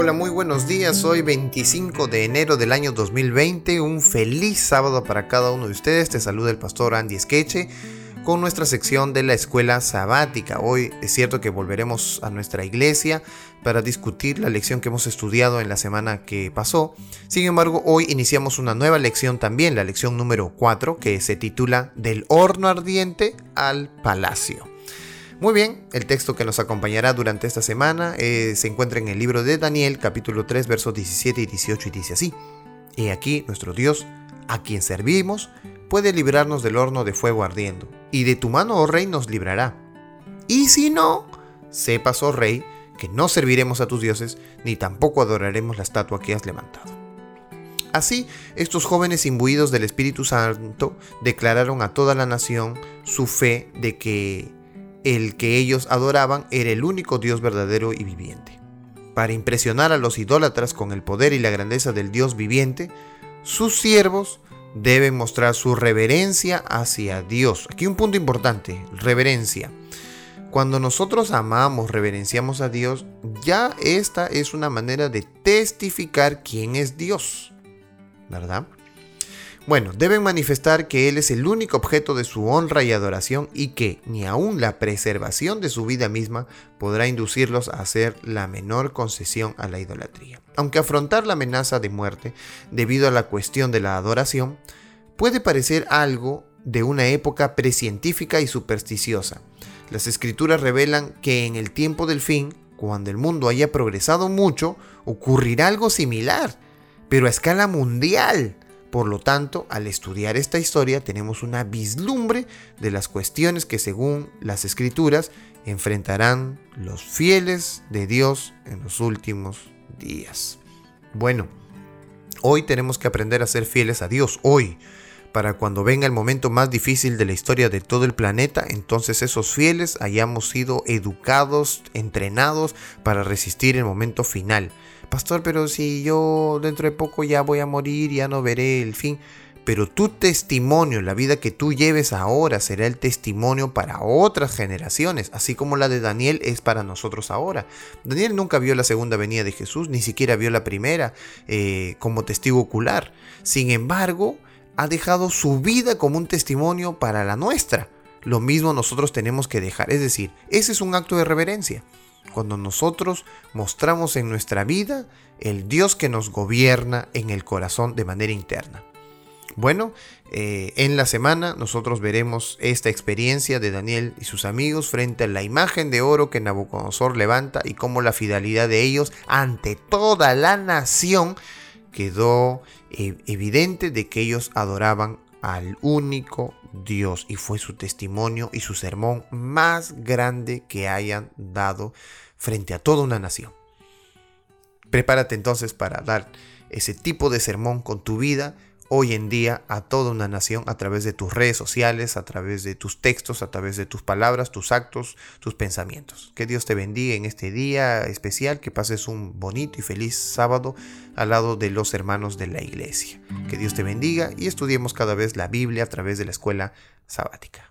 Hola, muy buenos días. Hoy 25 de enero del año 2020. Un feliz sábado para cada uno de ustedes. Te saluda el pastor Andy Esqueche con nuestra sección de la escuela sabática. Hoy es cierto que volveremos a nuestra iglesia para discutir la lección que hemos estudiado en la semana que pasó. Sin embargo, hoy iniciamos una nueva lección también, la lección número 4, que se titula Del horno ardiente al palacio. Muy bien, el texto que nos acompañará durante esta semana eh, se encuentra en el libro de Daniel, capítulo 3, versos 17 y 18, y dice así: Y aquí nuestro Dios, a quien servimos, puede librarnos del horno de fuego ardiendo, y de tu mano, oh rey, nos librará. Y si no, sepas, oh rey, que no serviremos a tus dioses, ni tampoco adoraremos la estatua que has levantado. Así, estos jóvenes imbuidos del Espíritu Santo declararon a toda la nación su fe de que el que ellos adoraban era el único Dios verdadero y viviente. Para impresionar a los idólatras con el poder y la grandeza del Dios viviente, sus siervos deben mostrar su reverencia hacia Dios. Aquí un punto importante, reverencia. Cuando nosotros amamos, reverenciamos a Dios, ya esta es una manera de testificar quién es Dios, ¿verdad? Bueno, deben manifestar que Él es el único objeto de su honra y adoración y que ni aun la preservación de su vida misma podrá inducirlos a hacer la menor concesión a la idolatría. Aunque afrontar la amenaza de muerte debido a la cuestión de la adoración puede parecer algo de una época precientífica y supersticiosa. Las escrituras revelan que en el tiempo del fin, cuando el mundo haya progresado mucho, ocurrirá algo similar, pero a escala mundial por lo tanto, al estudiar esta historia tenemos una vislumbre de las cuestiones que según las escrituras enfrentarán los fieles de Dios en los últimos días. Bueno, hoy tenemos que aprender a ser fieles a Dios, hoy, para cuando venga el momento más difícil de la historia de todo el planeta, entonces esos fieles hayamos sido educados, entrenados para resistir el momento final. Pastor, pero si yo dentro de poco ya voy a morir, ya no veré el fin. Pero tu testimonio, la vida que tú lleves ahora, será el testimonio para otras generaciones, así como la de Daniel es para nosotros ahora. Daniel nunca vio la segunda venida de Jesús, ni siquiera vio la primera eh, como testigo ocular. Sin embargo, ha dejado su vida como un testimonio para la nuestra. Lo mismo nosotros tenemos que dejar. Es decir, ese es un acto de reverencia cuando nosotros mostramos en nuestra vida el Dios que nos gobierna en el corazón de manera interna. Bueno, eh, en la semana nosotros veremos esta experiencia de Daniel y sus amigos frente a la imagen de oro que Nabucodonosor levanta y cómo la fidelidad de ellos ante toda la nación quedó eh, evidente de que ellos adoraban al único Dios y fue su testimonio y su sermón más grande que hayan dado frente a toda una nación. Prepárate entonces para dar ese tipo de sermón con tu vida hoy en día a toda una nación a través de tus redes sociales, a través de tus textos, a través de tus palabras, tus actos, tus pensamientos. Que Dios te bendiga en este día especial, que pases un bonito y feliz sábado al lado de los hermanos de la iglesia. Que Dios te bendiga y estudiemos cada vez la Biblia a través de la escuela sabática.